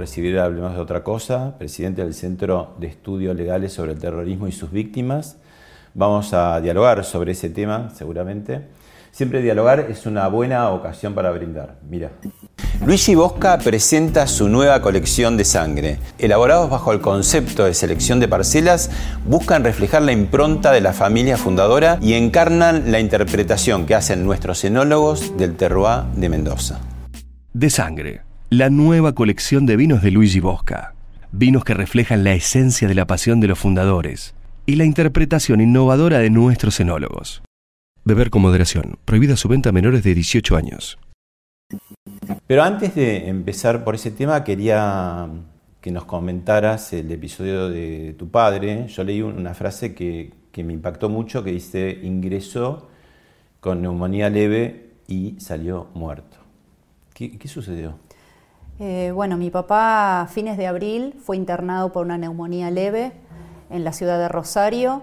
Recibir Hablemos de otra cosa, presidente del Centro de Estudios Legales sobre el Terrorismo y sus Víctimas. Vamos a dialogar sobre ese tema, seguramente. Siempre dialogar es una buena ocasión para brindar. Mira. Luigi Bosca presenta su nueva colección de sangre. Elaborados bajo el concepto de selección de parcelas, buscan reflejar la impronta de la familia fundadora y encarnan la interpretación que hacen nuestros enólogos del terroir de Mendoza. De sangre la nueva colección de vinos de Luigi Bosca. Vinos que reflejan la esencia de la pasión de los fundadores y la interpretación innovadora de nuestros enólogos. Beber con moderación. Prohibida su venta a menores de 18 años. Pero antes de empezar por ese tema, quería que nos comentaras el episodio de tu padre. Yo leí una frase que, me impactó mucho que dice, ingresó con neumonía leve y salió muerto. qué sucedió? Eh, bueno, mi papá a fines de abril fue internado por una neumonía leve en la ciudad de Rosario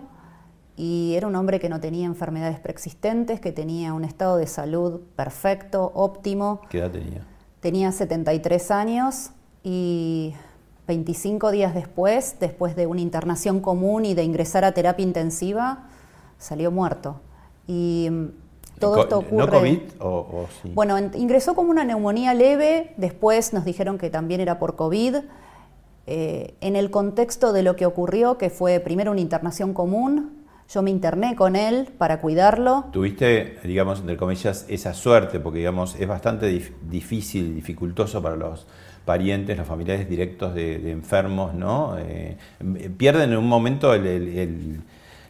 y era un hombre que no tenía enfermedades preexistentes, que tenía un estado de salud perfecto, óptimo. ¿Qué edad tenía? Tenía 73 años y 25 días después, después de una internación común y de ingresar a terapia intensiva, salió muerto. Y todo esto ocurre. ¿No COVID o, sí? Bueno, ingresó como una neumonía leve, después nos dijeron que también era por COVID. Eh, en el contexto de lo que ocurrió, que fue primero una internación común, yo me interné con él para cuidarlo. Tuviste, digamos, entre comillas, esa suerte, porque digamos, es bastante difícil, dificultoso para los parientes, los familiares directos de, enfermos, ¿no? Eh, pierden en un momento el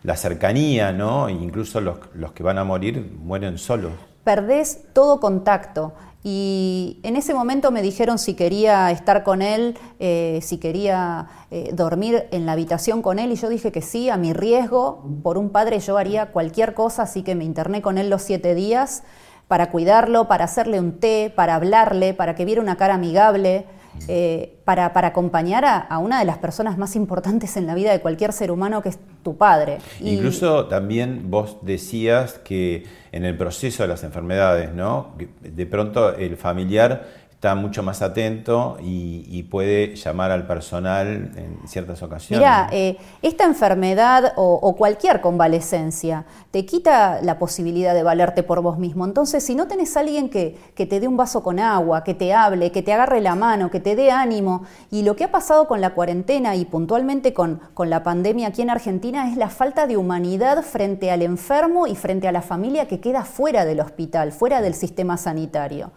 la cercanía, ¿no? E incluso los, que van a morir mueren solos. Perdés todo contacto. Y en ese momento me dijeron si quería estar con él, eh, si quería eh, dormir en la habitación con él, y yo dije que sí, a mi riesgo, por un padre yo haría cualquier cosa, así que me interné con él los siete días para cuidarlo, para hacerle un té, para hablarle, para que viera una cara amigable. Eh, para, acompañar a, una de las personas más importantes en la vida de cualquier ser humano, que es tu padre. Incluso también vos decías que en el proceso de las enfermedades, ¿no? De pronto el familiar está mucho más atento y, puede llamar al personal en ciertas ocasiones. Mira, eh, esta enfermedad o, cualquier convalecencia te quita la posibilidad de valerte por vos mismo. Entonces, si no tenés a alguien que, te dé un vaso con agua, que te hable, que te agarre la mano, que te dé ánimo, y lo que ha pasado con la cuarentena y puntualmente con, con la pandemia aquí en Argentina es la falta de humanidad frente al enfermo y frente a la familia que queda fuera del hospital, fuera del sistema sanitario.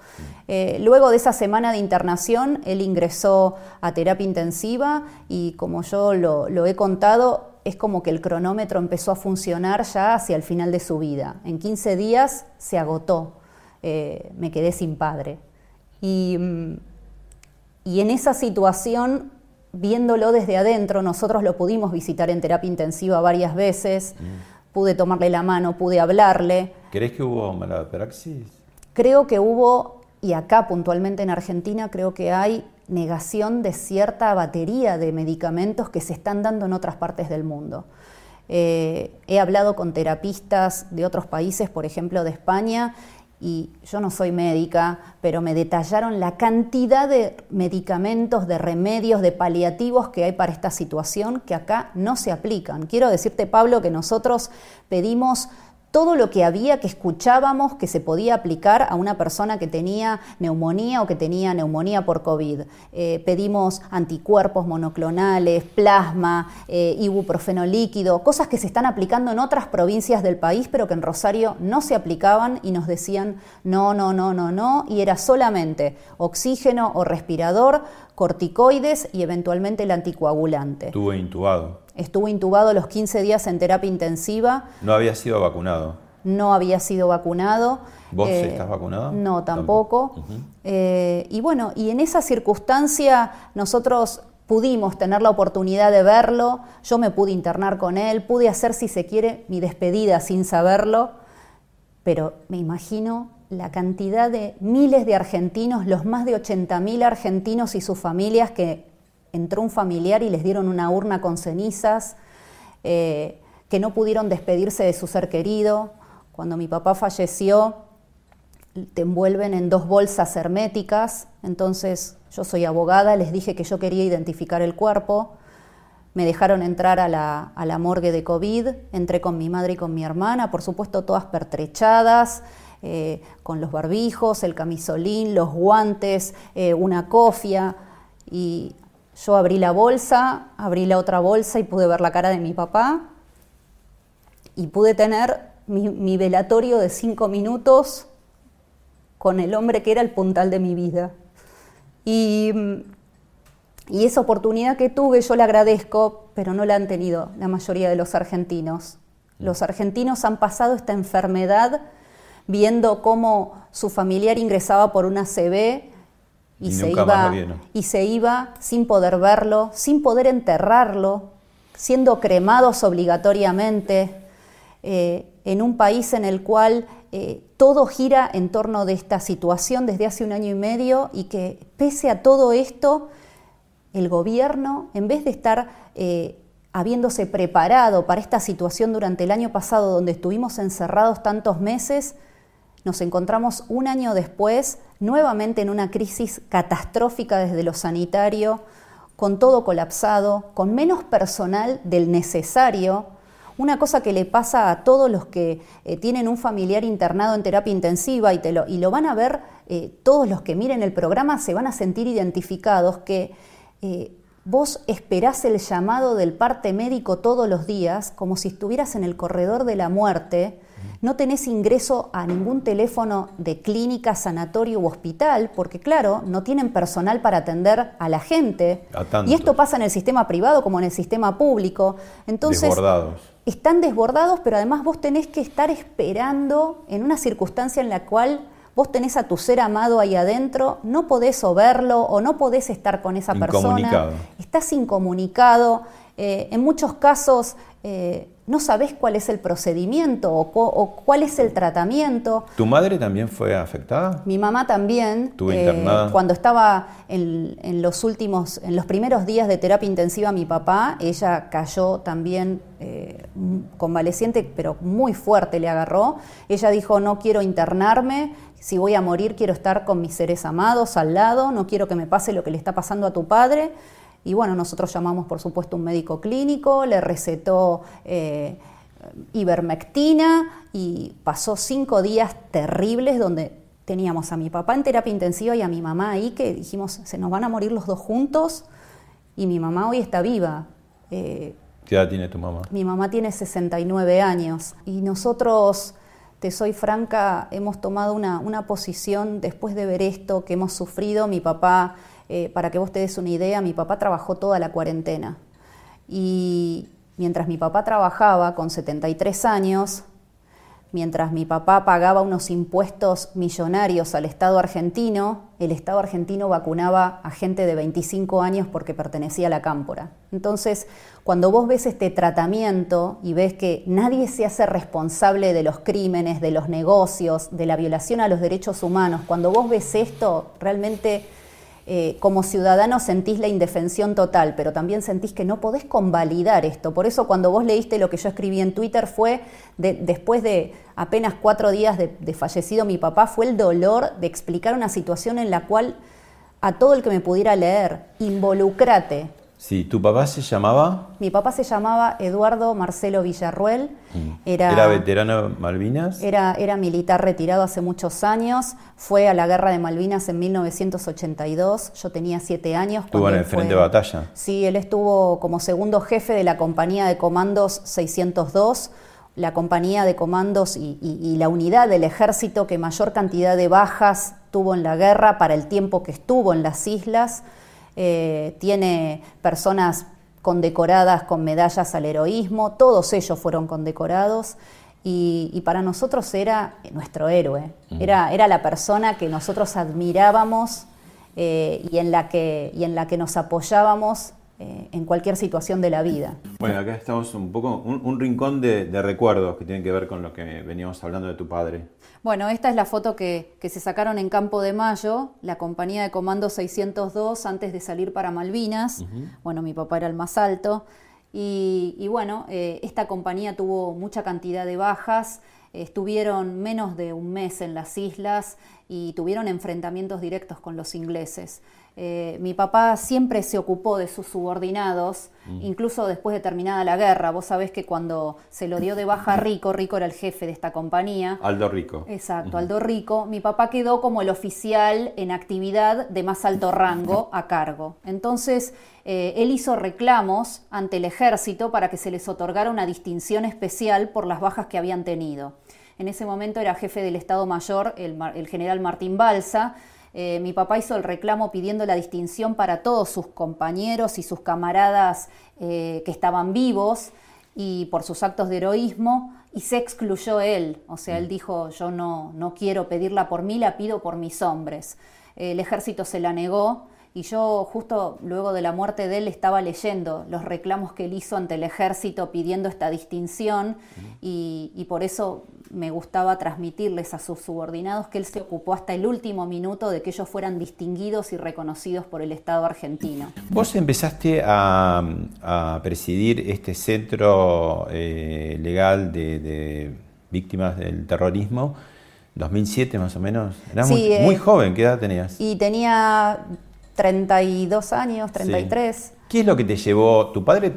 Eh, luego de esa semana de internación, él ingresó a terapia intensiva y como yo lo, he contado, es como que el cronómetro empezó a funcionar ya hacia el final de su vida. En 15 días se agotó, eh, me quedé sin padre. Y, en esa situación, viéndolo desde adentro, nosotros lo pudimos visitar en terapia intensiva varias veces, mm. pude tomarle la mano, pude hablarle. ¿Crees que hubo mala praxis? Creo que hubo y acá puntualmente en Argentina creo que hay negación de cierta batería de medicamentos que se están dando en otras partes del mundo. Eh, he hablado con terapistas de otros países, por ejemplo de España, y yo no soy médica, pero me detallaron la cantidad de medicamentos, de remedios, de paliativos que hay para esta situación que acá no se aplican. Quiero decirte, Pablo, que nosotros pedimos todo lo que había que escuchábamos que se podía aplicar a una persona que tenía neumonía o que tenía neumonía por COVID. Eh, pedimos anticuerpos monoclonales, plasma, eh, ibuprofeno líquido, cosas que se están aplicando en otras provincias del país, pero que en Rosario no se aplicaban y nos decían no, no, no, no, no, y era solamente oxígeno o respirador, corticoides y eventualmente el anticoagulante. Estuvo intubado. Estuvo intubado los 15 días en terapia intensiva. No había sido vacunado. No había sido vacunado. ¿Vos eh, estás vacunado? No, tampoco. Eh, y bueno, y en esa circunstancia nosotros pudimos tener la oportunidad de verlo, yo me pude internar con él, pude hacer, si se quiere, mi despedida sin saberlo, pero me imagino la cantidad de miles de argentinos, los más de 80.000 argentinos y sus familias que entró un familiar y les dieron una urna con cenizas, eh, que no pudieron despedirse de su ser querido. Cuando mi papá falleció, te envuelven en dos bolsas herméticas, entonces yo soy abogada, les dije que yo quería identificar el cuerpo, me dejaron entrar a la, a la morgue de COVID, entré con mi madre y con mi hermana, por supuesto todas pertrechadas, eh, con los barbijos, el camisolín, los guantes, eh, una cofia, y yo abrí la bolsa, abrí la otra bolsa y pude ver la cara de mi papá y pude tener mi, velatorio de cinco minutos con el hombre que era el puntal de mi vida. Y, y, esa oportunidad que tuve yo la agradezco, pero no la han tenido la mayoría de los argentinos. Los argentinos han pasado esta enfermedad viendo cómo su familiar ingresaba por una CB y, se iba, y se iba sin poder verlo, sin poder enterrarlo, siendo cremados obligatoriamente, eh, en un país en el cual eh, todo gira en torno de esta situación desde hace un año y medio y que pese a todo esto, el gobierno, en vez de estar eh, habiéndose preparado para esta situación durante el año pasado donde estuvimos encerrados tantos meses, nos encontramos un año después nuevamente en una crisis catastrófica desde lo sanitario, con todo colapsado, con menos personal del necesario, una cosa que le pasa a todos los que eh, tienen un familiar internado en terapia intensiva y, te lo, y lo, van a ver, eh, todos los que miren el programa se van a sentir identificados, que eh, vos esperás el llamado del parte médico todos los días como si estuvieras en el corredor de la muerte no tenés ingreso a ningún teléfono de clínica, sanatorio u hospital, porque claro, no tienen personal para atender a la gente. y esto pasa en el sistema privado como en el sistema público. Entonces, desbordados. Están desbordados, pero además vos tenés que estar esperando en una circunstancia en la cual vos tenés a tu ser amado ahí adentro, no podés o verlo o no podés estar con esa persona. Estás incomunicado. Eh, en muchos casos eh, no sabes cuál es el procedimiento o, cuál es el tratamiento. ¿Tu madre también fue afectada? Mi mamá también. ¿Estuvo internada? Eh, cuando estaba en, los últimos, en los primeros días de terapia intensiva, mi papá, ella cayó también eh, convaleciente, pero muy fuerte le agarró. Ella dijo, no quiero internarme, si voy a morir quiero estar con mis seres amados al lado, no quiero que me pase lo que le está pasando a tu padre. Y bueno, nosotros llamamos por supuesto un médico clínico, le recetó eh, ivermectina y pasó cinco días terribles donde teníamos a mi papá en terapia intensiva y a mi mamá ahí que dijimos, se nos van a morir los dos juntos y mi mamá hoy está viva. Eh, ¿Qué edad tiene tu mamá? Mi mamá tiene 69 años y nosotros, te soy franca, hemos tomado una, una posición después de ver esto que hemos sufrido. Mi papá eh, para que vos te des una idea, mi papá trabajó toda la cuarentena. Y mientras mi papá trabajaba con 73 años, mientras mi papá pagaba unos impuestos millonarios al Estado argentino, el Estado argentino vacunaba a gente de 25 años porque pertenecía a la cámpora. Entonces, cuando vos ves este tratamiento y ves que nadie se hace responsable de los crímenes, de los negocios, de la violación a los derechos humanos, cuando vos ves esto, realmente eh, como ciudadano sentís la indefensión total, pero también sentís que no podés convalidar esto. Por eso cuando vos leíste lo que yo escribí en Twitter fue, después de apenas cuatro días de, de fallecido mi papá, fue el dolor de explicar una situación en la cual a todo el que me pudiera leer, involucrate, Sí, ¿tu papá se llamaba? Mi papá se llamaba Eduardo Marcelo Villarruel. Mm. Era, veterano de Malvinas? Era, era militar retirado hace muchos años. Fue a la guerra de Malvinas en 1982. Yo tenía siete años. ¿Estuvo en el frente de batalla? Sí, él estuvo como segundo jefe de la compañía de comandos 602 la compañía de comandos y, la unidad del ejército que mayor cantidad de bajas tuvo en la guerra para el tiempo que estuvo en las islas. Eh, tiene personas condecoradas con medallas al heroísmo, todos ellos fueron condecorados. Y, para nosotros era nuestro héroe, era, era, la persona que nosotros admirábamos eh, y, en la que, y en la que nos apoyábamos eh, en cualquier situación de la vida. Bueno, acá estamos un poco, un, rincón de, recuerdos que tienen que ver con lo que veníamos hablando de tu padre. Bueno, esta es la foto que, se sacaron en Campo de Mayo, la compañía de Comando 602, antes de salir para Malvinas. Bueno, mi papá era el más alto. Y, bueno, eh, esta compañía tuvo mucha cantidad de bajas, estuvieron menos de un mes en las islas y tuvieron enfrentamientos directos con los ingleses. Eh, mi papá siempre se ocupó de sus subordinados, mm. incluso después de terminada la guerra. Vos sabés que cuando se lo dio de baja a Rico, Rico era el jefe de esta compañía. Aldo Rico. Exacto, Aldo Rico. Mi papá quedó como el oficial en actividad de más alto rango a cargo. Entonces, eh, él hizo reclamos ante el ejército para que se les otorgara una distinción especial por las bajas que habían tenido. En ese momento era jefe del Estado Mayor el general Martín Balsa eh, mi papá hizo el reclamo pidiendo la distinción para todos sus compañeros y sus camaradas eh, que estaban vivos y por sus actos de heroísmo y se excluyó él. O sea, él dijo, yo no, no quiero pedirla por mí, la pido por mis hombres. El ejército se la negó y yo justo luego de la muerte de él estaba leyendo los reclamos que él hizo ante el ejército pidiendo esta distinción y, por eso me gustaba transmitirles a sus subordinados que él se ocupó hasta el último minuto de que ellos fueran distinguidos y reconocidos por el Estado argentino. Vos empezaste a, presidir este centro eh, legal de, víctimas del terrorismo 2007 más o menos. Eras muy, muy, eh, joven, ¿qué edad tenías? Y tenía 32 años, 33. ¿Qué es lo que te llevó? ¿Tu padre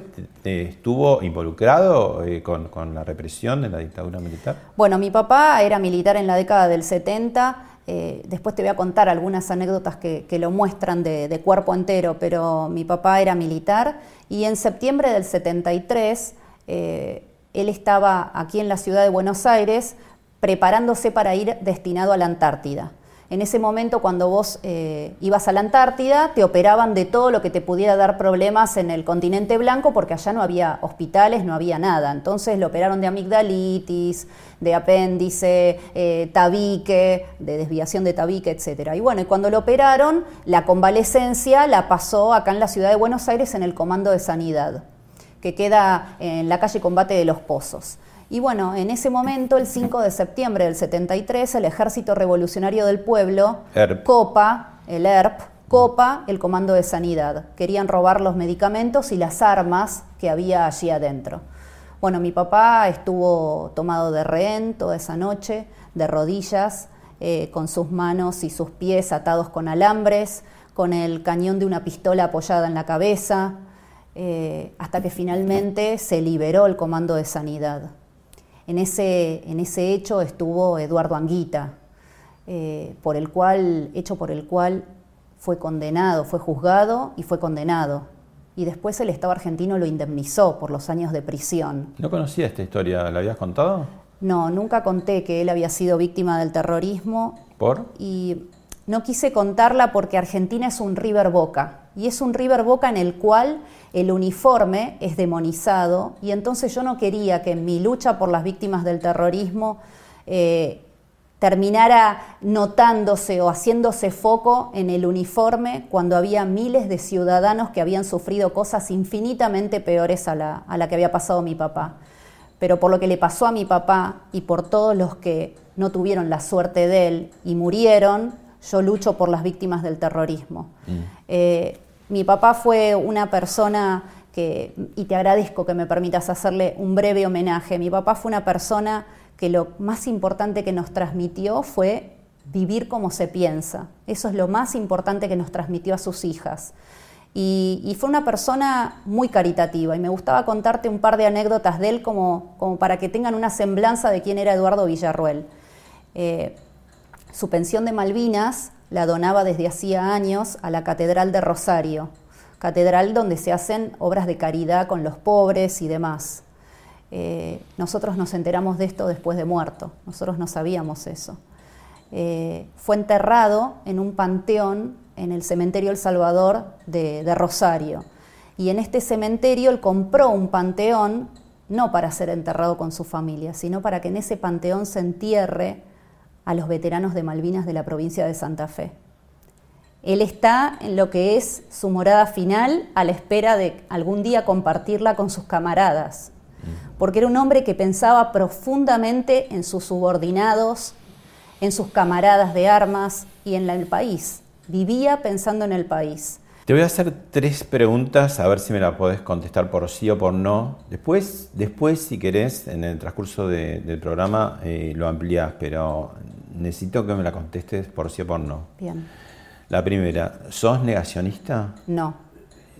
estuvo involucrado eh, con, la represión de la dictadura militar? Bueno, mi papá era militar en la década del 70. Eh, después te voy a contar algunas anécdotas que, lo muestran de, cuerpo entero, pero mi papá era militar y en septiembre del 73 eh, él estaba aquí en la ciudad de Buenos Aires preparándose para ir destinado a la Antártida. En ese momento, cuando vos eh, ibas a la Antártida, te operaban de todo lo que te pudiera dar problemas en el continente blanco, porque allá no había hospitales, no había nada. Entonces lo operaron de amigdalitis, de apéndice, eh, tabique, de desviación de tabique, etc. Y bueno, y cuando lo operaron, la convalecencia la pasó acá en la ciudad de Buenos Aires en el Comando de Sanidad, que queda en la calle Combate de los Pozos. Y bueno, en ese momento, el 5 de septiembre del 73, el Ejército Revolucionario del Pueblo, COPA, el ERP, COPA, el Comando de Sanidad. Querían robar los medicamentos y las armas que había allí adentro. Bueno, mi papá estuvo tomado de rehén toda esa noche, de rodillas, eh, con sus manos y sus pies atados con alambres, con el cañón de una pistola apoyada en la cabeza, eh, hasta que finalmente se liberó el Comando de Sanidad. En ese, en ese hecho estuvo Eduardo Anguita, eh, por el cual, hecho por el cual fue condenado, fue juzgado y fue condenado. Y después el Estado argentino lo indemnizó por los años de prisión. ¿No conocía esta historia? ¿La habías contado? No, nunca conté que él había sido víctima del terrorismo. ¿Por? Y no quise contarla porque Argentina es un River Boca y es un River Boca en el cual el uniforme es demonizado y entonces yo no quería que en mi lucha por las víctimas del terrorismo eh, terminara notándose o haciéndose foco en el uniforme cuando había miles de ciudadanos que habían sufrido cosas infinitamente peores a la, a la que había pasado mi papá. Pero por lo que le pasó a mi papá y por todos los que no tuvieron la suerte de él y murieron, yo lucho por las víctimas del terrorismo. Eh, mi papá fue una persona que, y te agradezco que me permitas hacerle un breve homenaje, mi papá fue una persona que lo más importante que nos transmitió fue vivir como se piensa. Eso es lo más importante que nos transmitió a sus hijas. Y, fue una persona muy caritativa y me gustaba contarte un par de anécdotas de él como, como para que tengan una semblanza de quién era Eduardo Villarruel. Eh, su pensión de Malvinas la donaba desde hacía años a la Catedral de Rosario, catedral donde se hacen obras de caridad con los pobres y demás. Eh, nosotros nos enteramos de esto después de muerto, nosotros no sabíamos eso. Eh, fue enterrado en un panteón en el cementerio El Salvador de, de Rosario. Y en este cementerio él compró un panteón no para ser enterrado con su familia, sino para que en ese panteón se entierre a los veteranos de Malvinas de la provincia de Santa Fe. Él está en lo que es su morada final a la espera de algún día compartirla con sus camaradas, porque era un hombre que pensaba profundamente en sus subordinados, en sus camaradas de armas y en el país. Vivía pensando en el país. Te voy a hacer tres preguntas, a ver si me la podés contestar por sí o por no. Después, después si querés, en el transcurso del programa eh, lo amplías, pero necesito que me la contestes por sí o por no. Bien. La primera, ¿sos negacionista? No.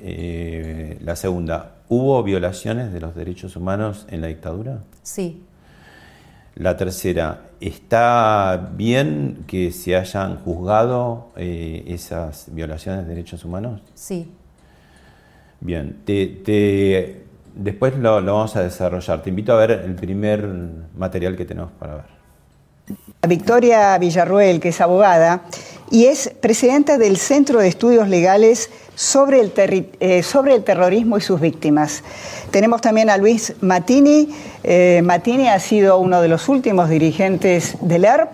Eh, la segunda, ¿hubo violaciones de los derechos humanos en la dictadura? Sí. La tercera, ¿está bien que se hayan juzgado eh, esas violaciones de derechos humanos? Sí. Bien, te, después lo, vamos a desarrollar. Te invito a ver el primer material que tenemos para ver. Victoria Villarruel, que es abogada y es presidenta del Centro de Estudios Legales sobre el, eh, sobre el terrorismo y sus víctimas. Tenemos también a Luis Matini. Eh, Matini ha sido uno de los últimos dirigentes del ERP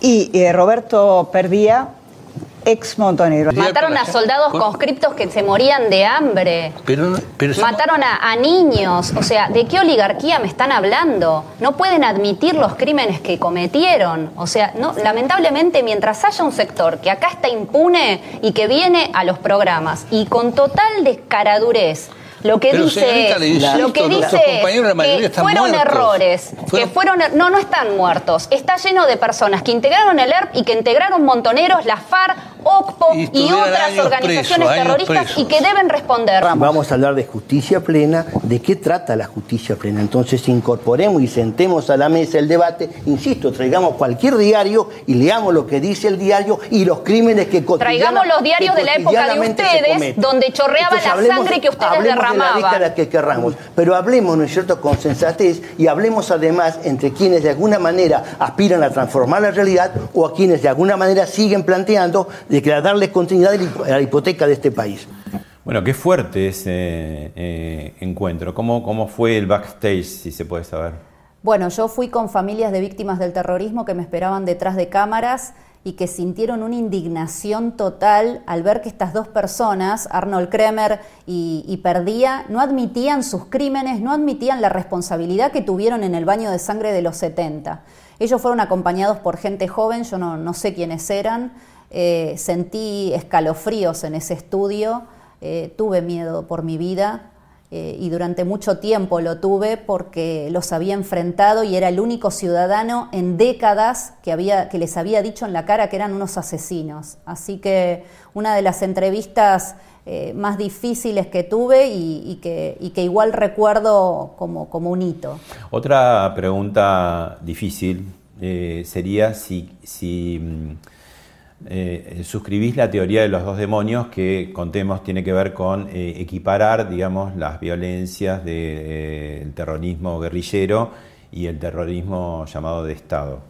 y eh, Roberto Perdía, ex montonero. Mataron a soldados conscriptos que se morían de hambre. Mataron a, niños. O sea, ¿de qué oligarquía me están hablando? No pueden admitir los crímenes que cometieron. O sea, no, lamentablemente, mientras haya un sector que acá está impune y que viene a los programas y con total descaradurez lo que dice, lo que dice que fueron errores, que fueron er-, no no están muertos, está lleno de personas que integraron el ERP y que integraron montoneros, la FARC, OCPO y, otras organizaciones terroristas y que deben responder. Vamos a hablar de justicia plena, de qué trata la justicia plena. Entonces incorporemos y sentemos a la mesa el debate, insisto, traigamos cualquier diario y leamos lo que dice el diario y los crímenes que Traigamos los diarios de la época de ustedes, donde chorreaba la sangre que ustedes derramaban. De la que querramos, pero hablemos, ¿no es cierto?, con sensatez y hablemos además entre quienes de alguna manera aspiran a transformar la realidad o a quienes de alguna manera siguen planteando de darle continuidad a la hipoteca de este país. Bueno, qué fuerte ese eh, encuentro. ¿Cómo, ¿Cómo fue el backstage, si se puede saber? Bueno, yo fui con familias de víctimas del terrorismo que me esperaban detrás de cámaras y que sintieron una indignación total al ver que estas dos personas, Arnold Kremer y, y, Perdía, no admitían sus crímenes, no admitían la responsabilidad que tuvieron en el baño de sangre de los 70. Ellos fueron acompañados por gente joven, yo no, no sé quiénes eran, eh, sentí escalofríos en ese estudio, eh, tuve miedo por mi vida eh, y durante mucho tiempo lo tuve porque los había enfrentado y era el único ciudadano en décadas que, había, que les había dicho en la cara que eran unos asesinos. Así que una de las entrevistas más difíciles que tuve y, que, igual recuerdo como, como un hito. Otra pregunta difícil sería si... mm, eh, suscribís la teoría de los dos demonios que, contemos, tiene que ver con eh, equiparar, digamos, las violencias del eh, terrorismo guerrillero y el terrorismo llamado de Estado.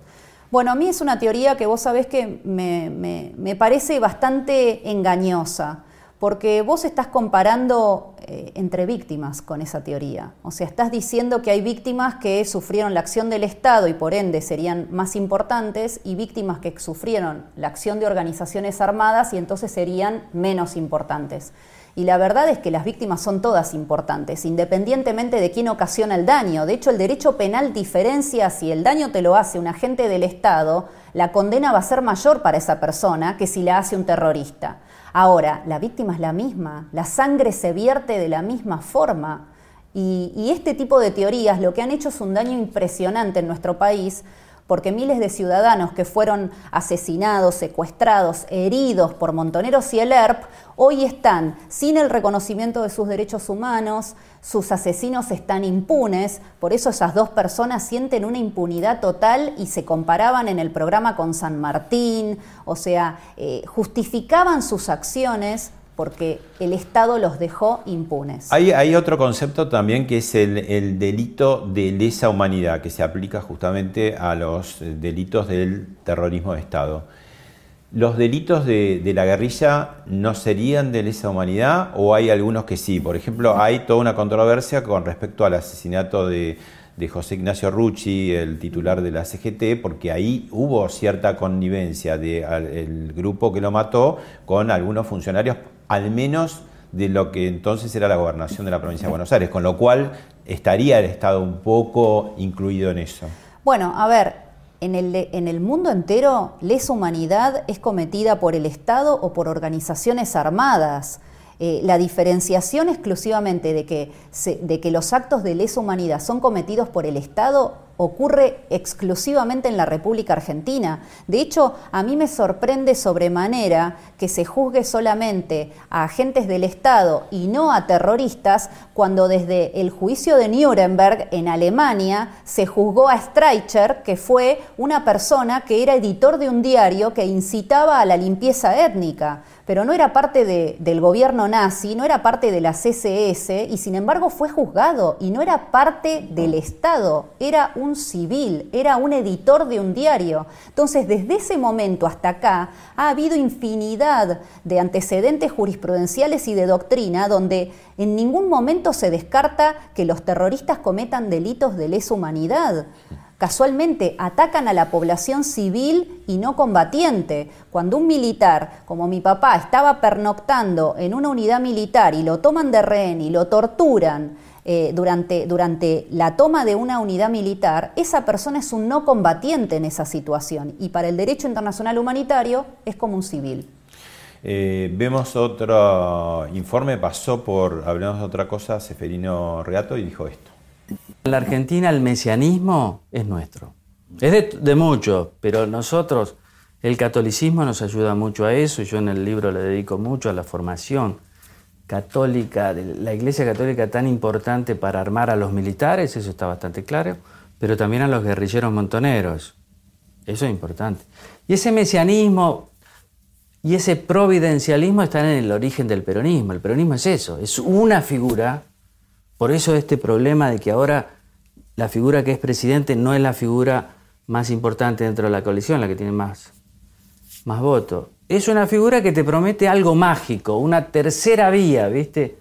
Bueno, a mí es una teoría que vos sabés que me parece bastante engañosa porque vos estás comparando eh, entre víctimas con esa teoría. O sea, estás diciendo que hay víctimas que sufrieron la acción del Estado y por ende serían más importantes y víctimas que sufrieron la acción de organizaciones armadas y entonces serían menos importantes. Y la verdad es que las víctimas son todas importantes, independientemente de quién ocasiona el daño. De hecho, el derecho penal diferencia si el daño te lo hace un agente del Estado, la condena va a ser mayor para esa persona que si la hace un terrorista. Ahora, la víctima es la misma, la sangre se vierte de la misma forma. Y, este tipo de teorías lo que han hecho es un daño impresionante en nuestro país porque miles de ciudadanos que fueron asesinados, secuestrados, heridos por Montoneros y el ERP, hoy están sin el reconocimiento de sus derechos humanos, sus asesinos están impunes, por eso esas dos personas sienten una impunidad total y se comparaban en el programa con San Martín, o sea, eh, justificaban sus acciones porque el Estado los dejó impunes. Hay, otro concepto también que es el, delito de lesa humanidad, que se aplica justamente a los eh, delitos del terrorismo de Estado. ¿Los delitos de, la guerrilla no serían de lesa humanidad o hay algunos que sí? Por ejemplo, hay toda una controversia con respecto al asesinato de, José Ignacio Rucci, el titular de la CGT, porque ahí hubo cierta connivencia del grupo que lo mató con algunos funcionarios al menos de lo que entonces era la gobernación de la provincia de Buenos Aires, con lo cual estaría el Estado un poco incluido en eso. Bueno, a ver, en el, en el mundo entero, lesa humanidad es cometida por el Estado o por organizaciones armadas. Eh, la diferenciación exclusivamente de que, de que los actos de lesa humanidad son cometidos por el Estado ocurre exclusivamente en la República Argentina. De hecho, a mí me sorprende sobremanera que se juzgue solamente a agentes del Estado y no a terroristas, cuando desde el juicio de Nuremberg en Alemania se juzgó a Streicher, que fue una persona que era editor de un diario que incitaba a la limpieza étnica pero no era parte del gobierno nazi, no era parte de la CSS y sin embargo fue juzgado y no era parte del Estado, era un civil, era un editor de un diario. Entonces, desde ese momento hasta acá ha habido infinidad de antecedentes jurisprudenciales y de doctrina donde en ningún momento se descarta que los terroristas cometan delitos de lesa humanidad casualmente atacan a la población civil y no combatiente. Cuando un militar, como mi papá, estaba pernoctando en una unidad militar y lo toman de rehén y lo torturan eh, durante, durante la toma de una unidad militar, esa persona es un no combatiente en esa situación y para el derecho internacional humanitario es como un civil. Eh, vemos otro informe, pasó por, hablamos de otra cosa, Seferino Reato y dijo esto. En la Argentina el mesianismo es nuestro. Es de, de muchos, pero nosotros, el catolicismo nos ayuda mucho a eso y yo en el libro le dedico mucho a la formación católica, la Iglesia Católica tan importante para armar a los militares, eso está bastante claro, pero también a los guerrilleros montoneros. Eso es importante. Y ese mesianismo y ese providencialismo están en el origen del peronismo. El peronismo es eso, es una figura por eso este problema de que ahora la figura que es presidente no es la figura más importante dentro de la coalición, la que tiene más, más votos. Es una figura que te promete algo mágico, una tercera vía, ¿viste?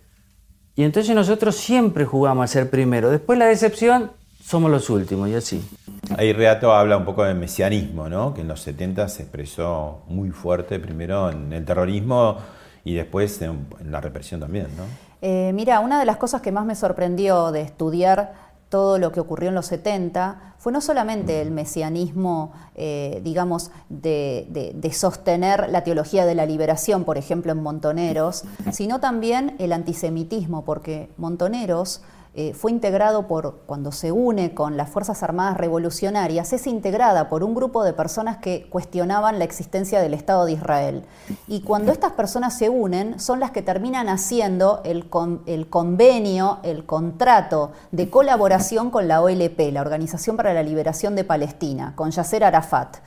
Y entonces nosotros siempre jugamos a ser primero. Después la decepción, somos los últimos y así. Ahí Reato habla un poco del mesianismo, ¿no? Que en los 70 se expresó muy fuerte, primero en el terrorismo y después en, la represión también, ¿no? Eh, mira, una de las cosas que más me sorprendió de estudiar todo lo que ocurrió en los 70 fue no solamente el mesianismo, eh, digamos, de, de, sostener la teología de la liberación, por ejemplo, en Montoneros, sino también el antisemitismo, porque Montoneros eh, fue integrado por, cuando se une con las Fuerzas Armadas Revolucionarias, es integrada por un grupo de personas que cuestionaban la existencia del Estado de Israel. Y cuando estas personas se unen, son las que terminan haciendo el, el convenio, el contrato de colaboración con la OLP, la Organización para la Liberación de Palestina, con Yasser Arafat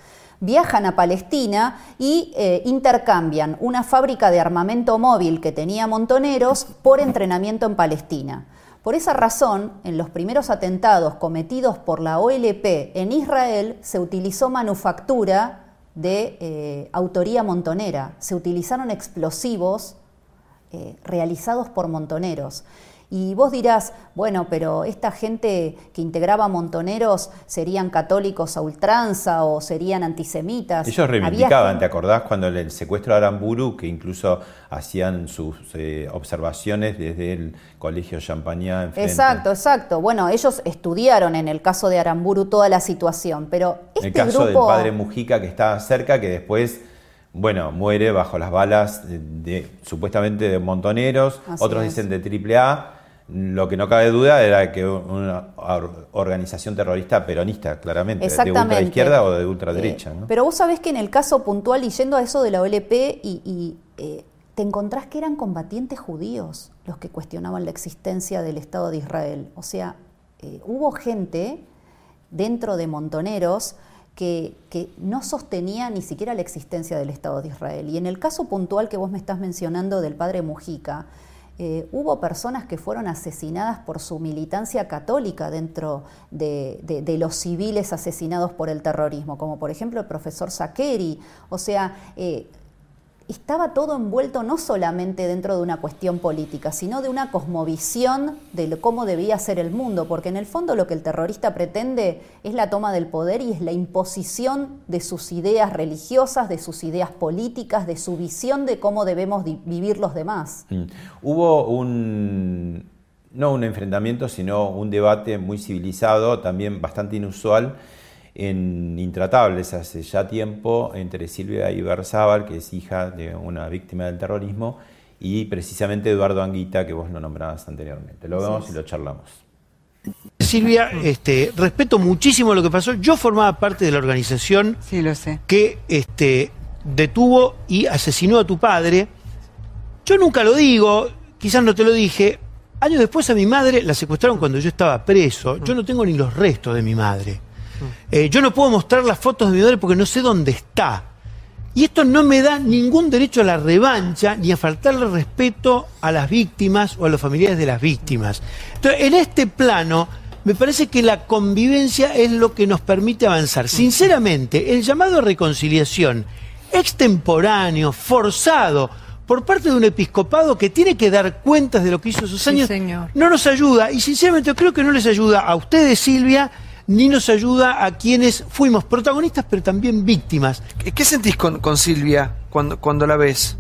viajan a Palestina y eh, intercambian una fábrica de armamento móvil que tenía Montoneros por entrenamiento en Palestina. Por esa razón, en los primeros atentados cometidos por la OLP en Israel se utilizó manufactura de eh, autoría montonera, se utilizaron explosivos eh, realizados por montoneros. Y vos dirás, bueno, pero esta gente que integraba montoneros serían católicos a ultranza o serían antisemitas. Ellos reivindicaban, ¿te acordás cuando el secuestro de Aramburu, que incluso hacían sus eh, observaciones desde el colegio Champagnat? Exacto, exacto. Bueno, ellos estudiaron en el caso de Aramburu toda la situación, pero este El caso del padre Mujica que estaba cerca, que después bueno, muere bajo las balas de, supuestamente de montoneros, otros dicen de AAA. Lo que no cabe duda era que una organización terrorista peronista, claramente, de ultraizquierda o de ultraderecha. Eh, pero vos sabés que en el caso puntual, y yendo a eso de la OLP, y, eh, te encontrás que eran combatientes judíos los que cuestionaban la existencia del Estado de Israel. O sea, eh, hubo gente dentro de montoneros que, no sostenía ni siquiera la existencia del Estado de Israel. Y en el caso puntual que vos me estás mencionando del padre Mujica, eh, hubo personas que fueron asesinadas por su militancia católica dentro de, los civiles asesinados por el terrorismo, como por ejemplo el profesor Sakeri. O sea, eh, estaba todo envuelto no solamente dentro de una cuestión política, sino de una cosmovisión de cómo debía ser el mundo, porque en el fondo lo que el terrorista pretende es la toma del poder y es la imposición de sus ideas religiosas, de sus ideas políticas, de su visión de cómo debemos vivir los demás. Mm. Hubo un, no un enfrentamiento, sino un debate muy civilizado, también bastante inusual, en Intratables hace ya tiempo entre Silvia Iberzábal, que es hija de una víctima del terrorismo, y precisamente Eduardo Anguita, que vos lo nombrabas anteriormente. Lo vemos y lo charlamos. Silvia, este, respeto muchísimo lo que pasó. Yo formaba parte de la organización que este, detuvo y asesinó a tu padre. Yo nunca lo digo, quizás no te lo dije. Años después a mi madre la secuestraron cuando yo estaba preso. Yo no tengo ni los restos de mi madre. Eh, yo no puedo mostrar las fotos de mi madre porque no sé dónde está. Y esto no me da ningún derecho a la revancha ni a faltarle respeto a las víctimas o a los familiares de las víctimas. Entonces, en este plano, me parece que la convivencia es lo que nos permite avanzar. Sinceramente, el llamado a reconciliación extemporáneo, forzado, por parte de un episcopado que tiene que dar cuentas de lo que hizo esos años, no nos ayuda. Y sinceramente creo que no les ayuda a ustedes, Silvia, ni nos ayuda a quienes fuimos protagonistas, pero también víctimas. ¿Qué sentís con, Silvia cuando, cuando la ves?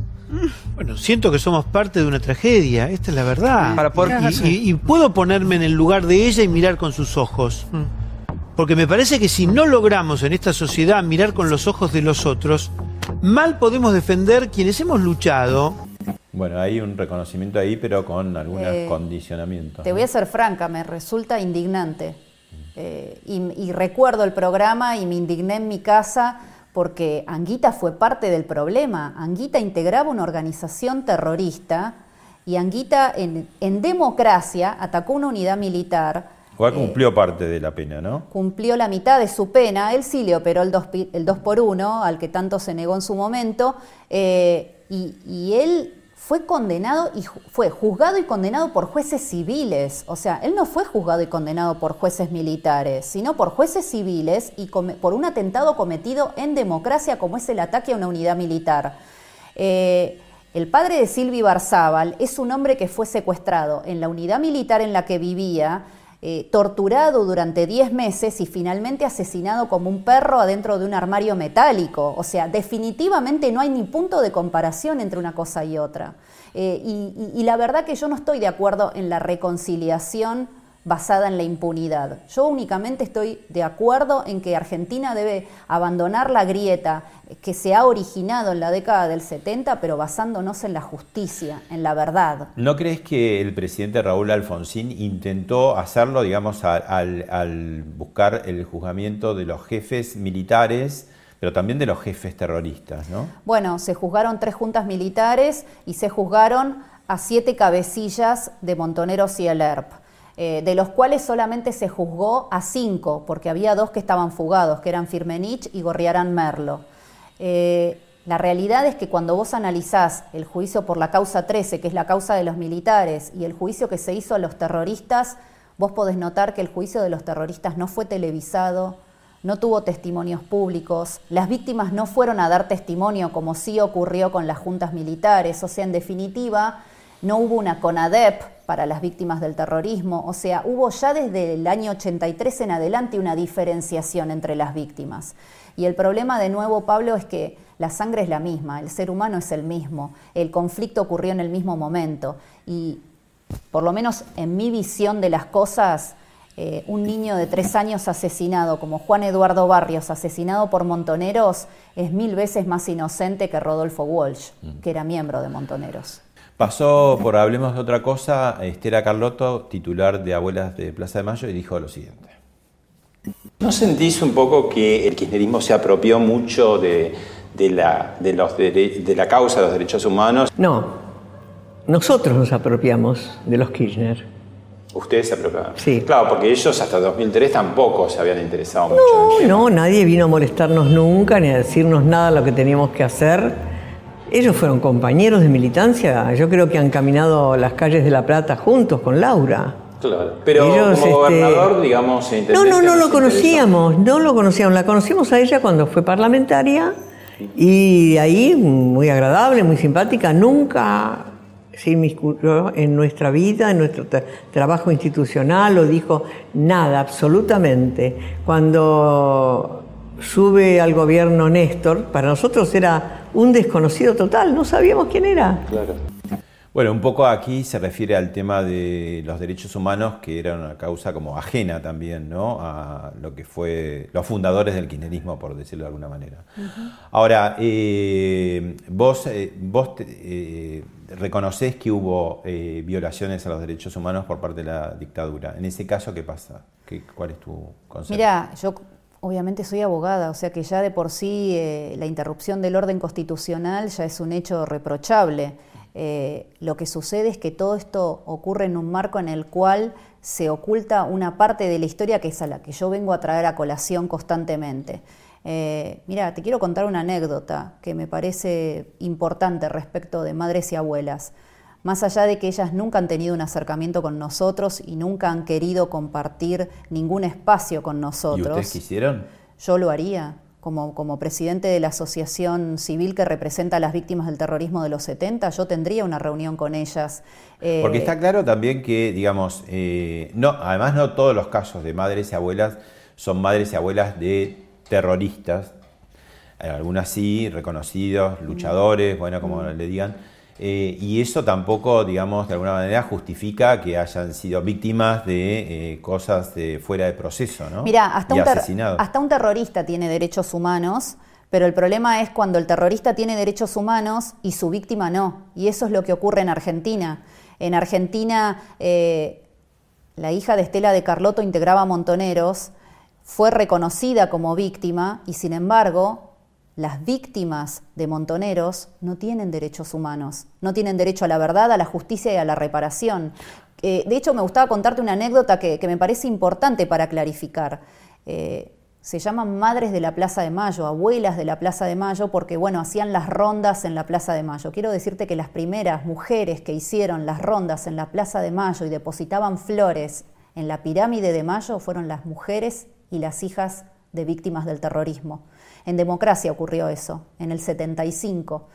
Bueno, siento que somos parte de una tragedia, esta es la verdad. Para y, puedo ponerme en el lugar de ella y mirar con sus ojos. Mm. Porque me parece que si no logramos en esta sociedad mirar con los ojos de los otros, mal podemos defender quienes hemos luchado. Bueno, hay un reconocimiento ahí, pero con algunos eh, condicionamientos. Te voy a ser franca, me resulta indignante eh, y, recuerdo el programa y me indigné en mi casa porque Anguita fue parte del problema. Anguita integraba una organización terrorista y Anguita en, democracia atacó una unidad militar. Igual cumplió parte de la pena, ¿no? Cumplió la mitad de su pena. Él sí le operó el 2 el dos por 1, al que tanto se negó en su momento. Eh, y, y él fue condenado y fue juzgado y condenado por jueces civiles. O sea, él no fue juzgado y condenado por jueces militares, sino por jueces civiles y por un atentado cometido en democracia como es el ataque a una unidad militar. Eh, el padre de Silvi Barzábal es un hombre que fue secuestrado en la unidad militar en la que vivía, eh, torturado durante 10 meses y finalmente asesinado como un perro adentro de un armario metálico. O sea, definitivamente no hay ni punto de comparación entre una cosa y otra. Eh, y, la verdad que yo no estoy de acuerdo en la reconciliación basada en la impunidad. Yo únicamente estoy de acuerdo en que Argentina debe abandonar la grieta que se ha originado en la década del 70, pero basándonos en la justicia, en la verdad. ¿No crees que el presidente Raúl Alfonsín intentó hacerlo, digamos, al, buscar el juzgamiento de los jefes militares? pero también de los jefes terroristas, ¿no? Bueno, se juzgaron tres juntas militares y se juzgaron a siete cabecillas de Montoneros y el ERP. Eh, de los cuales solamente se juzgó a cinco, porque había dos que estaban fugados, que eran Firmenich y Gorriarán Merlo. Eh, la realidad es que cuando vos analizás el juicio por la causa 13, que es la causa de los militares, y el juicio que se hizo a los terroristas, vos podés notar que el juicio de los terroristas no fue televisado, no tuvo testimonios públicos, las víctimas no fueron a dar testimonio como sí ocurrió con las juntas militares, o sea, en definitiva, no hubo una CONADEP para las víctimas del terrorismo, o sea, hubo ya desde el año 83 en adelante una diferenciación entre las víctimas. Y el problema de nuevo, Pablo, es que la sangre es la misma, el ser humano es el mismo, el conflicto ocurrió en el mismo momento y por lo menos en mi visión de las cosas, eh, un niño de tres años asesinado como Juan Eduardo Barrios, asesinado por montoneros, es mil veces más inocente que Rodolfo Walsh, mm. que era miembro de Montoneros. Pasó por Hablemos de otra cosa Estela Carlotto, titular de Abuelas de Plaza de Mayo, y dijo lo siguiente. ¿No sentís un poco que el kirchnerismo se apropió mucho de, la, de, los, de, la causa de los derechos humanos? No, nosotros nos apropiamos de los Kirchner. ¿Ustedes se apropiaron? Sí. Claro, porque ellos hasta 2003 tampoco se habían interesado mucho. No, no, nadie vino a molestarnos nunca ni a decirnos nada de lo que teníamos que hacer. Ellos fueron compañeros de militancia. Yo creo que han caminado las calles de La Plata juntos con Laura. Claro, pero como este, gobernador, digamos, No, no, no lo conocíamos, no lo conocíamos. La conocimos a ella cuando fue parlamentaria y ahí, muy agradable, muy simpática, nunca se inmiscuyó en nuestra vida, en nuestro trabajo institucional, o dijo nada, absolutamente. Cuando sube al gobierno Néstor, para nosotros era un desconocido total, no sabíamos quién era. Claro. Bueno, un poco aquí se refiere al tema de los derechos humanos, que era una causa como ajena también, ¿no? A lo que fue los fundadores del kirchnerismo, por decirlo de alguna manera. Ahora, eh, vos, eh, vos eh, reconocés que hubo violaciones a los derechos humanos por parte de la dictadura. En ese caso, ¿qué pasa? ¿Qué, ¿Cuál es tu concepto? Mira, yo obviamente soy abogada, o sea que ya de por sí la interrupción del orden constitucional ya es un hecho reprochable. Eh, lo que sucede es que todo esto ocurre en un marco en el cual se oculta una parte de la historia que es a la que yo vengo a traer a colación constantemente. Eh, mira, te quiero contar una anécdota que me parece importante respecto de madres y abuelas. Más allá de que ellas nunca han tenido un acercamiento con nosotros y nunca han querido compartir ningún espacio con nosotros. ¿Y ustedes quisieron? Yo lo haría como, presidente de la asociación civil que representa a las víctimas del terrorismo de los 70, yo tendría una reunión con ellas. Eh, Porque está claro también que, digamos, eh, no, además no todos los casos de madres y abuelas son madres y abuelas de terroristas, algunas sí, reconocidos, luchadores, bueno, como le digan eh, y eso tampoco, digamos, de alguna manera justifica que hayan sido víctimas de eh, cosas de fuera de proceso, ¿no? Mira, hasta, un hasta un terrorista tiene derechos humanos, pero el problema es cuando el terrorista tiene derechos humanos y su víctima no. Y eso es lo que ocurre en Argentina. En Argentina, eh, la hija de Estela de Carlotto integraba Montoneros, fue reconocida como víctima y sin embargo las víctimas de montoneros no tienen derechos humanos, no tienen derecho a la verdad, a la justicia y a la reparación. Eh, de hecho, me gustaba contarte una anécdota que, me parece importante para clarificar. Eh, se llaman madres de la Plaza de Mayo, abuelas de la Plaza de Mayo, porque bueno, hacían las rondas en la Plaza de Mayo. Quiero decirte que las primeras mujeres que hicieron las rondas en la Plaza de Mayo y depositaban flores en la pirámide de Mayo fueron las mujeres y las hijas de víctimas del terrorismo. En democracia ocurrió eso, en el 75.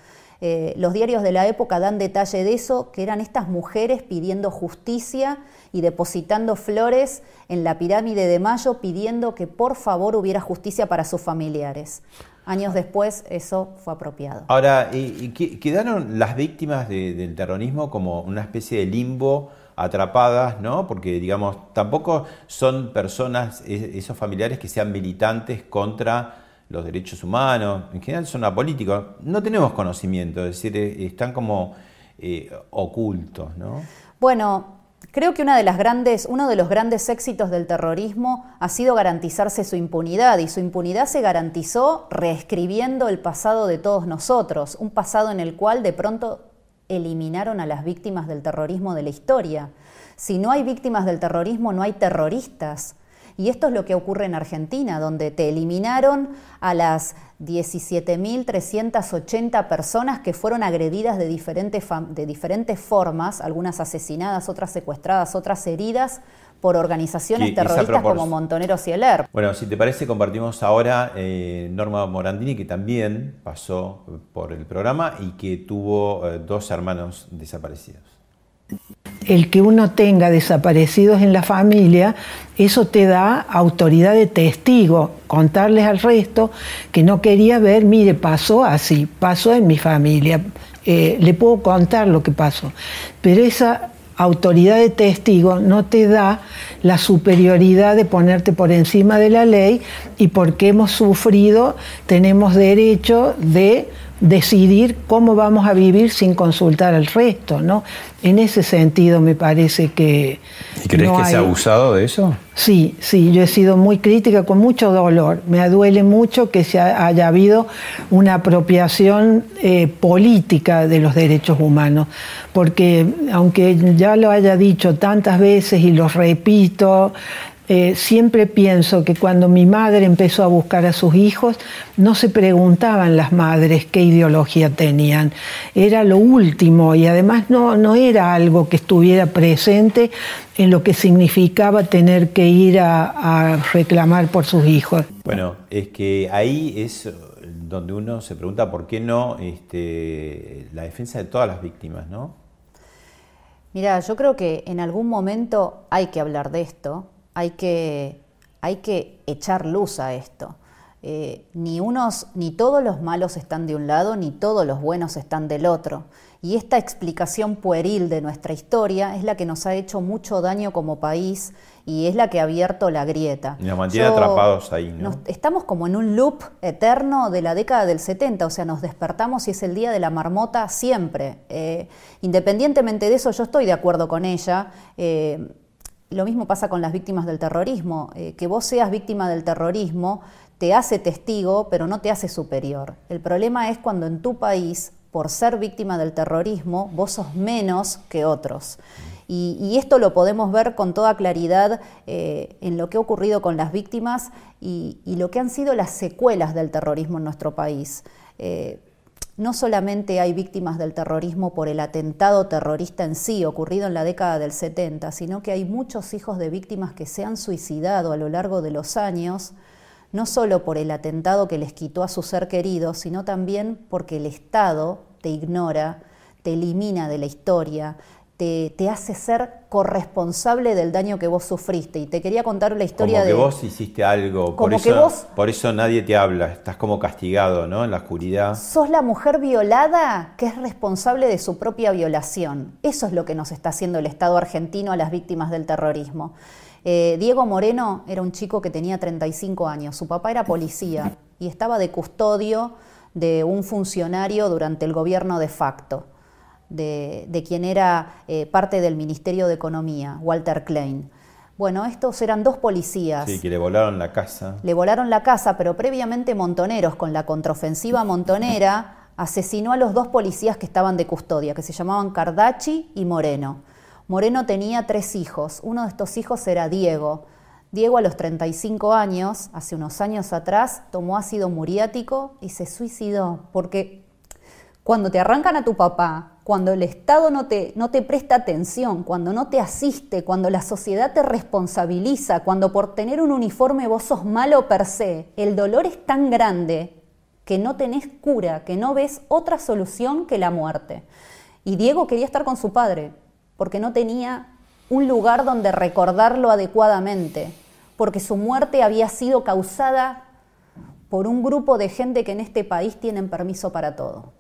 Eh, los diarios de la época dan detalle de eso, que eran estas mujeres pidiendo justicia y depositando flores en la pirámide de Mayo pidiendo que por favor hubiera justicia para sus familiares. Años después eso fue apropiado. Ahora, ¿y, quedaron las víctimas del terrorismo como una especie de limbo? atrapadas, ¿no? Porque, digamos, tampoco son personas, esos familiares que sean militantes contra los derechos humanos, en general son apolíticos, no tenemos conocimiento, es decir, eh, están como eh, ocultos, ¿no? Bueno, creo que una de las grandes, uno de los grandes éxitos del terrorismo ha sido garantizarse su impunidad, y su impunidad se garantizó reescribiendo el pasado de todos nosotros, un pasado en el cual de pronto eliminaron a las víctimas del terrorismo de la historia. Si no hay víctimas del terrorismo, no hay terroristas. Y esto es lo que ocurre en Argentina, donde te eliminaron a las 17.380 personas que fueron agredidas de diferentes, de diferentes formas, algunas asesinadas, otras secuestradas, otras heridas por organizaciones terroristas como Montoneros y el ERP. Bueno, si te parece, compartimos ahora eh, Norma Morandini, que también pasó por el programa y que tuvo eh, dos hermanos desaparecidos. El que uno tenga desaparecidos en la familia, eso te da autoridad de testigo, contarles al resto que no quería ver, mire, pasó así, pasó en mi familia, eh, le puedo contar lo que pasó. Pero esa autoridad de testigo no te da la superioridad de ponerte por encima de la ley y porque hemos sufrido tenemos derecho de decidir cómo vamos a vivir sin consultar al resto, ¿no? En ese sentido me parece que... ¿Y crees que se ha abusado de eso? Sí, sí, yo he sido muy crítica con mucho dolor. Me duele mucho que se haya habido una apropiación eh, política de los derechos humanos, porque aunque ya lo haya dicho tantas veces y lo repito, eh, siempre pienso que cuando mi madre empezó a buscar a sus hijos, no se preguntaban las madres qué ideología tenían. Era lo último y además no, no era algo que estuviera presente en lo que significaba tener que ir a, reclamar por sus hijos. Bueno, es que ahí es donde uno se pregunta por qué no este, la defensa de todas las víctimas, ¿no? Mira, yo creo que en algún momento hay que hablar de esto, hay que, hay que echar luz a esto. Eh, ni unos, ni todos los malos están de un lado, ni todos los buenos están del otro. Y esta explicación pueril de nuestra historia es la que nos ha hecho mucho daño como país y es la que ha abierto la grieta. Y nos mantiene atrapados ahí, ¿no? estamos como en un loop eterno de la década del 70, o sea, nos despertamos y es el día de la marmota siempre. Eh, independientemente de eso, yo estoy de acuerdo con ella. Eh, lo mismo pasa con las víctimas del terrorismo. Eh, que vos seas víctima del terrorismo te hace testigo, pero no te hace superior. El problema es cuando en tu país, por ser víctima del terrorismo, vos sos menos que otros. Y, esto lo podemos ver con toda claridad eh, en lo que ha ocurrido con las víctimas y, lo que han sido las secuelas del terrorismo en nuestro país. Eh, no solamente hay víctimas del terrorismo por el atentado terrorista en sí ocurrido en la década del 70, sino que hay muchos hijos de víctimas que se han suicidado a lo largo de los años, no solo por el atentado que les quitó a su ser querido, sino también porque el Estado te ignora, te elimina de la historia, te, hace ser corresponsable del daño que vos sufriste. Y te quería contar la historia como que vos hiciste algo, por, eso, por eso nadie te habla, estás como castigado, ¿no? En la oscuridad. Sos la mujer violada que es responsable de su propia violación. Eso es lo que nos está haciendo el Estado argentino a las víctimas del terrorismo. Eh, Diego Moreno era un chico que tenía 35 años, su papá era policía y estaba de custodio de un funcionario durante el gobierno de facto de, quien era eh, parte del Ministerio de Economía, Walter Klein. Bueno, estos eran dos policías. Sí, que le volaron la casa. Le volaron la casa, pero previamente Montoneros, con la contraofensiva montonera, asesinó a los dos policías que estaban de custodia, que se llamaban Cardachi y Moreno. Moreno tenía tres hijos. Uno de estos hijos era Diego. Diego a los 35 años, hace unos años atrás, tomó ácido muriático y se suicidó, porque cuando te arrancan a tu papá, cuando el Estado no te, no te presta atención, cuando no te asiste, cuando la sociedad te responsabiliza, cuando por tener un uniforme vos sos malo per se, el dolor es tan grande que no tenés cura, que no ves otra solución que la muerte. Y Diego quería estar con su padre, porque no tenía un lugar donde recordarlo adecuadamente, porque su muerte había sido causada por un grupo de gente que en este país tienen permiso para todo.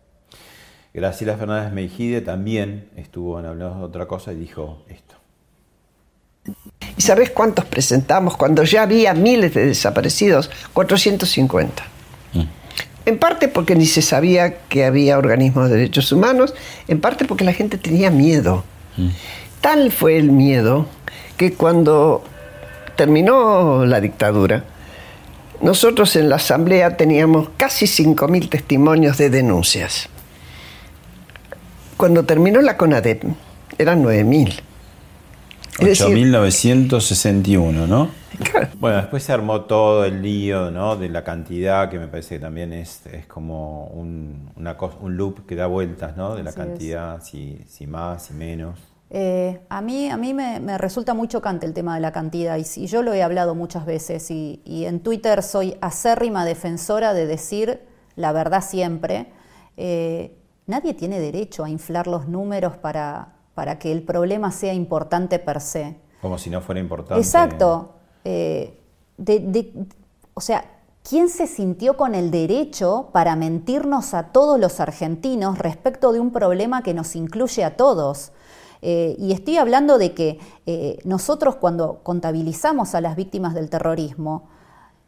Graciela Fernández Meijide también estuvo en Hablando de otra cosa y dijo esto. ¿Y sabes cuántos presentamos cuando ya había miles de desaparecidos? 450. Mm. En parte porque ni se sabía que había organismos de derechos humanos, en parte porque la gente tenía miedo. Mm. Tal fue el miedo que cuando terminó la dictadura, nosotros en la asamblea teníamos casi 5.000 testimonios de denuncias. Cuando terminó la CONADEP, eran 9.000. 8.961, ¿no? Bueno, después se armó todo el lío ¿no? de la cantidad, que me parece que también es, es como un, una un loop que da vueltas, ¿no? De la cantidad, si, si, más, si menos. Eh, a mí, a mí me, resulta muy chocante el tema de la cantidad y, yo lo he hablado muchas veces y, y, en Twitter soy acérrima defensora de decir la verdad siempre. Eh, Nadie tiene derecho a inflar los números para, para que el problema sea importante per se. Como si no fuera importante. Exacto. Eh, o sea, ¿quién se sintió con el derecho para mentirnos a todos los argentinos respecto de un problema que nos incluye a todos? Eh, y estoy hablando de que eh, nosotros cuando contabilizamos a las víctimas del terrorismo,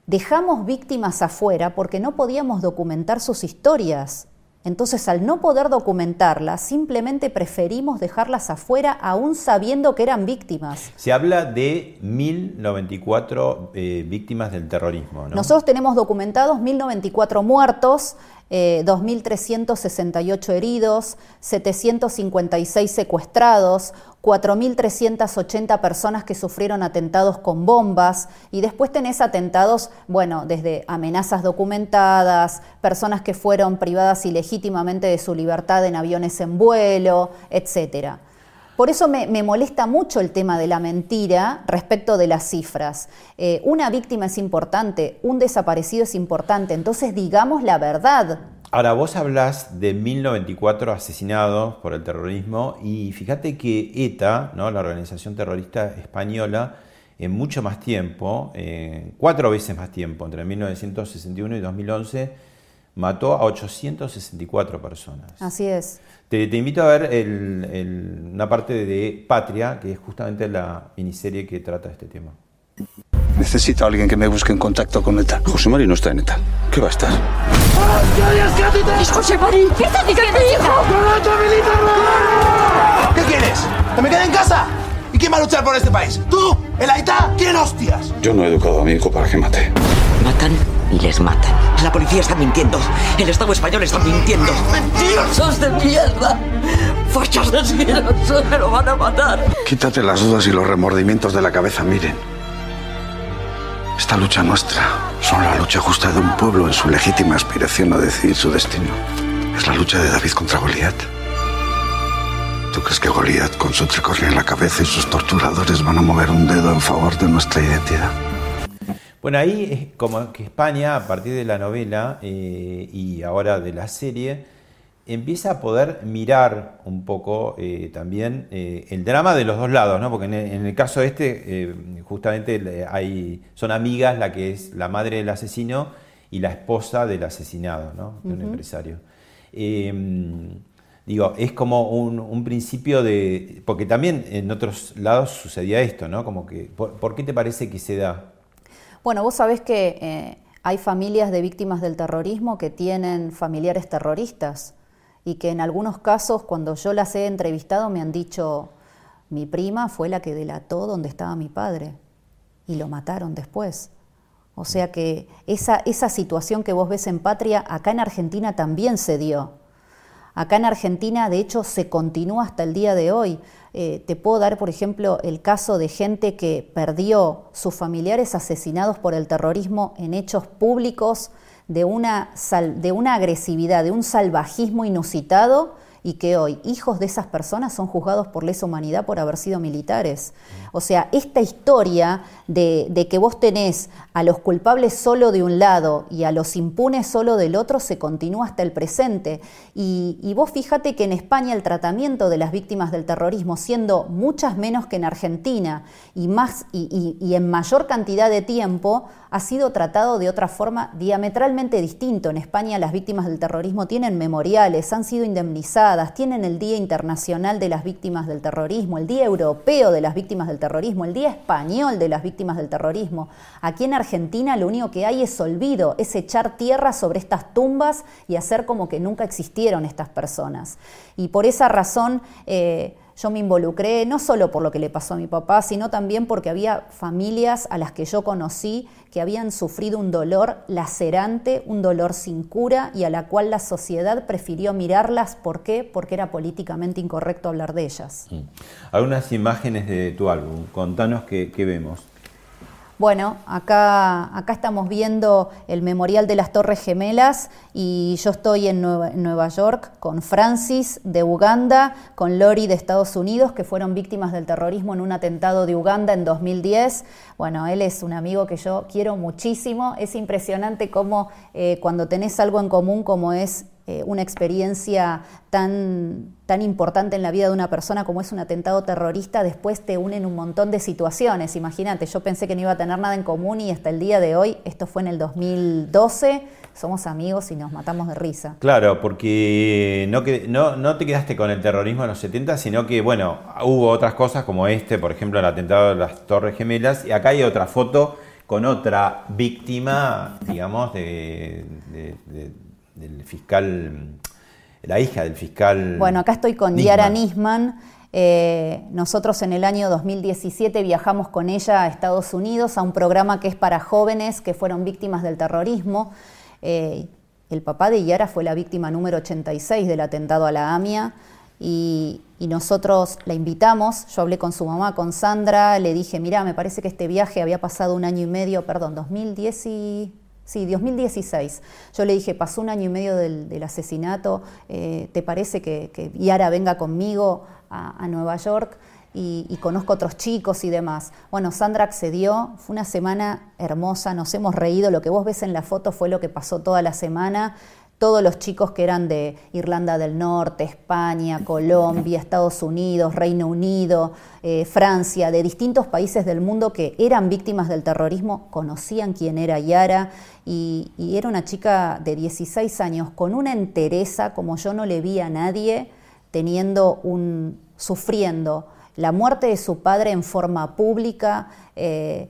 dejamos víctimas afuera porque no podíamos documentar sus historias. Entonces, al no poder documentarlas, simplemente preferimos dejarlas afuera, aún sabiendo que eran víctimas. Se habla de 1094 eh, víctimas del terrorismo. ¿no? Nosotros tenemos documentados 1094 muertos, 2.368 eh, heridos, 756 secuestrados, 4.380 personas que sufrieron atentados con bombas y después tenés atentados, bueno, desde amenazas documentadas, personas que fueron privadas ilegítimamente de su libertad en aviones en vuelo, etcétera. Por eso me, molesta mucho el tema de la mentira respecto de las cifras. Eh, una víctima es importante, un desaparecido es importante, entonces digamos la verdad. Ahora, vos hablas de 1094 asesinados por el terrorismo y fíjate que ETA, ¿no? la organización terrorista española, en mucho más tiempo, cuatro veces más tiempo, entre 1961 y 2011, mató a 864 personas. Así es. Te, invito a ver una parte de Patria, que es justamente la miniserie que trata este tema. Necesito a alguien que me busque en contacto con ETA. José Mari no está en ETA. ¿Qué va a estar? ¡Es José Mari! ¿Qué estás diciendo, hijo? ¿Qué quieres? ¿Que me quede en casa? ¿Y quién va a luchar por este país? ¿Tú? ¿El Aita? ¿Quién hostias? Yo no he educado a mi hijo para que mate. Matan y les matan. La policía está mintiendo. El Estado español está mintiendo. ¡Mentirosos de mierda! ¡Fachas asquerosos! ¡Me lo van a matar! Quítate las dudas y los remordimientos de la cabeza, miren. Esta lucha nuestra son la lucha justa de un pueblo en su legítima aspiración a decidir su destino. Es la lucha de David contra Goliat. ¿Tú crees que Goliat, con su tricornio en la cabeza y sus torturadores, van a mover un dedo en favor de nuestra identidad? Bueno, ahí es como que España, a partir de la novela eh, y ahora de la serie, empieza a poder mirar un poco eh, también eh, el drama de los dos lados, ¿no? porque en el, caso este, justamente hay, son amigas la que es la madre del asesino y la esposa del asesinado, ¿no? de un empresario. Em, digo, es como un, principio de. Porque también en otros lados sucedía esto, ¿no? Como que. ¿Por, qué te parece que se da? Bueno, vos sabés que eh, hay familias de víctimas del terrorismo que tienen familiares terroristas y que en algunos casos, cuando yo las he entrevistado, me han dicho, mi prima fue la que delató donde estaba mi padre y lo mataron después. O sea que esa, esa situación que vos ves en Patria, acá en Argentina también se dio. Acá en Argentina, de hecho, se continúa hasta el día de hoy. Eh, te puedo dar, por ejemplo, el caso de gente que perdió sus familiares asesinados por el terrorismo en hechos públicos de una, de una agresividad, de un salvajismo inusitado y que hoy hijos de esas personas son juzgados por lesa humanidad por haber sido militares. O sea, esta historia de, que vos tenés a los culpables solo de un lado y a los impunes solo del otro se continúa hasta el presente. Y, vos fíjate que en España el tratamiento de las víctimas del terrorismo, siendo muchas menos que en Argentina y, más, y en mayor cantidad de tiempo, ha sido tratado de otra forma diametralmente distinto. En España las víctimas del terrorismo tienen memoriales, han sido indemnizadas, tienen el Día Internacional de las Víctimas del Terrorismo, el Día Europeo de las Víctimas del Terrorismo, el Día Español de las Víctimas del Terrorismo. Aquí en Argentina lo único que hay es olvido, es echar tierra sobre estas tumbas y hacer como que nunca existieron estas personas. Y por esa razón... Eh, yo me involucré no solo por lo que le pasó a mi papá, sino también porque había familias a las que yo conocí que habían sufrido un dolor lacerante, un dolor sin cura y a la cual la sociedad prefirió mirarlas. ¿Por qué? Porque era políticamente incorrecto hablar de ellas. Mm. Algunas imágenes de tu álbum, contanos qué, qué vemos. Bueno, acá, acá estamos viendo el Memorial de las Torres Gemelas y yo estoy en Nueva, York con Francis de Uganda, con Lori de Estados Unidos, que fueron víctimas del terrorismo en un atentado de Uganda en 2010. Bueno, él es un amigo que yo quiero muchísimo. Es impresionante cómo eh, cuando tenés algo en común como es eh, una experiencia tan tan importante en la vida de una persona como es un atentado terrorista, después te unen un montón de situaciones. Imagínate, yo pensé que no iba a tener nada en común y hasta el día de hoy, esto fue en el 2012, somos amigos y nos matamos de risa. Claro, porque no, te quedaste con el terrorismo en los 70, sino que, bueno, hubo otras cosas como este, por ejemplo, el atentado de las Torres Gemelas, y acá hay otra foto con otra víctima, digamos, de, del fiscal la hija del fiscal. Bueno, acá estoy con Yara Nisman. Eh, nosotros en el año 2017 viajamos con ella a Estados Unidos a un programa que es para jóvenes que fueron víctimas del terrorismo. Eh, el papá de Yara fue la víctima número 86 del atentado a la AMIA y, nosotros la invitamos. Yo hablé con su mamá, con Sandra, le dije, mira, me parece que este viaje había pasado un año y medio, perdón, 2010 y Sí, 2016. Yo le dije, pasó un año y medio del, asesinato, eh, ¿te parece que, Yara venga conmigo a, Nueva York? Y, y, conozco otros chicos y demás. Bueno, Sandra accedió, fue una semana hermosa, nos hemos reído, lo que vos ves en la foto fue lo que pasó toda la semana todos los chicos que eran de Irlanda del Norte, España, Colombia, Estados Unidos, Reino Unido, eh, Francia, de distintos países del mundo que eran víctimas del terrorismo, conocían quién era Yara y, era una chica de 16 años con una entereza como yo no le vi a nadie, teniendo un, sufriendo la muerte de su padre en forma pública. Eh,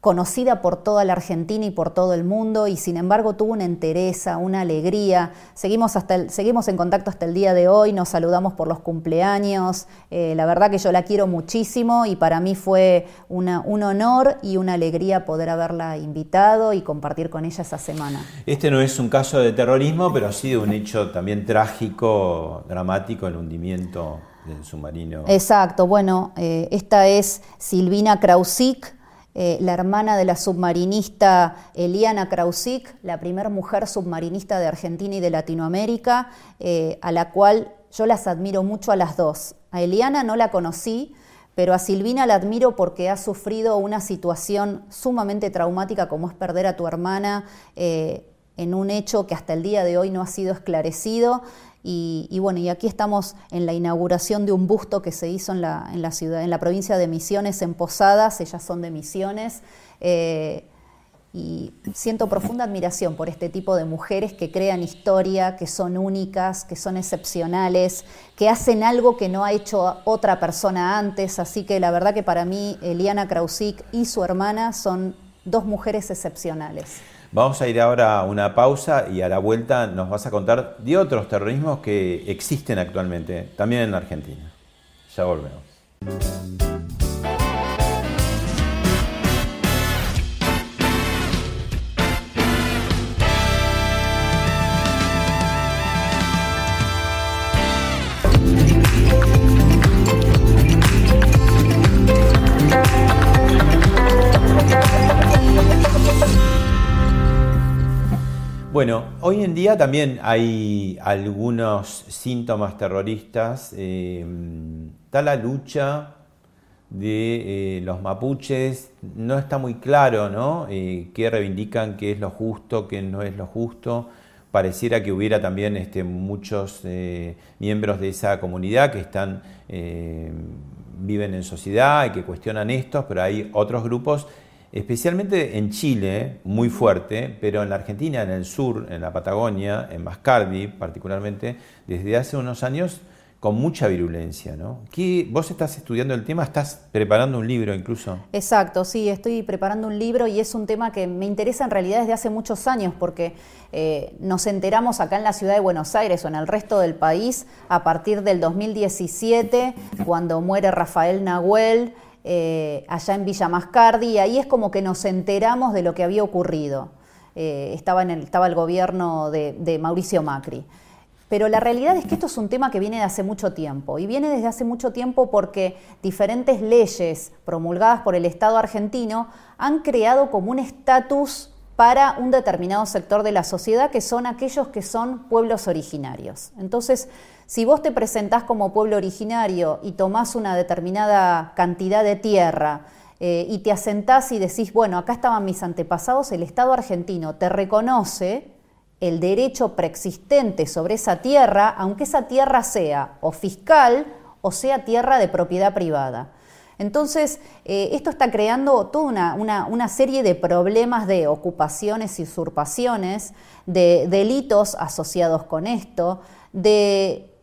conocida por toda la Argentina y por todo el mundo y sin embargo tuvo una entereza, una alegría. Seguimos, hasta seguimos en contacto hasta el día de hoy, nos saludamos por los cumpleaños. Eh, la verdad que yo la quiero muchísimo y para mí fue un honor y una alegría poder haberla invitado y compartir con ella esa semana. Este no es un caso de terrorismo, pero ha sido un hecho también trágico, dramático, el hundimiento del submarino. Exacto, bueno, eh, esta es Silvina Krausik, eh, la hermana de la submarinista Eliana Krausik, la primera mujer submarinista de Argentina y de Latinoamérica, eh, a la cual yo las admiro mucho a las dos. A Eliana no la conocí, pero a Silvina la admiro porque ha sufrido una situación sumamente traumática como es perder a tu hermana eh, en un hecho que hasta el día de hoy no ha sido esclarecido y, bueno, y aquí estamos en la inauguración de un busto que se hizo en la, en la ciudad, en la provincia de Misiones, en Posadas, ellas son de Misiones. Eh, y siento profunda admiración por este tipo de mujeres que crean historia, que son únicas, que son excepcionales, que hacen algo que no ha hecho otra persona antes. Así que la verdad que para mí Eliana Krausik y su hermana son dos mujeres excepcionales. Vamos a ir ahora a una pausa y a la vuelta nos vas a contar de otros terrorismos que existen actualmente, también en Argentina. Ya volvemos. En día también hay algunos síntomas terroristas. Eh, está la lucha de eh, los mapuches, no está muy claro, ¿no? Eh, qué reivindican, qué es lo justo, qué no es lo justo. Pareciera que hubiera también este, muchos miembros de esa comunidad que están, viven en sociedad y que cuestionan estos, pero hay otros grupos especialmente en Chile, muy fuerte, pero en la Argentina, en el sur, en la Patagonia, en Mascardi particularmente, desde hace unos años con mucha virulencia, ¿no? ¿Vos estás estudiando el tema? ¿Estás preparando un libro incluso? Exacto, sí, estoy preparando un libro y es un tema que me interesa en realidad desde hace muchos años porque eh, nos enteramos acá en la ciudad de Buenos Aires o en el resto del país a partir del 2017, cuando muere Rafael Nahuel, eh, allá en Villa Mascardi, y ahí es como que nos enteramos de lo que había ocurrido. Eh, estaba, el, estaba el gobierno de, Mauricio Macri. Pero la realidad es que esto es un tema que viene de hace mucho tiempo, y viene desde hace mucho tiempo porque diferentes leyes promulgadas por el Estado argentino han creado como un estatus para un determinado sector de la sociedad, que son aquellos que son pueblos originarios. Entonces, si vos te presentás como pueblo originario y tomás una determinada cantidad de tierra eh, y te asentás y decís, bueno, acá estaban mis antepasados, el Estado argentino te reconoce el derecho preexistente sobre esa tierra, aunque esa tierra sea o fiscal o sea tierra de propiedad privada. Entonces, eh, esto está creando toda una, serie de problemas de ocupaciones y usurpaciones, de delitos asociados con esto, de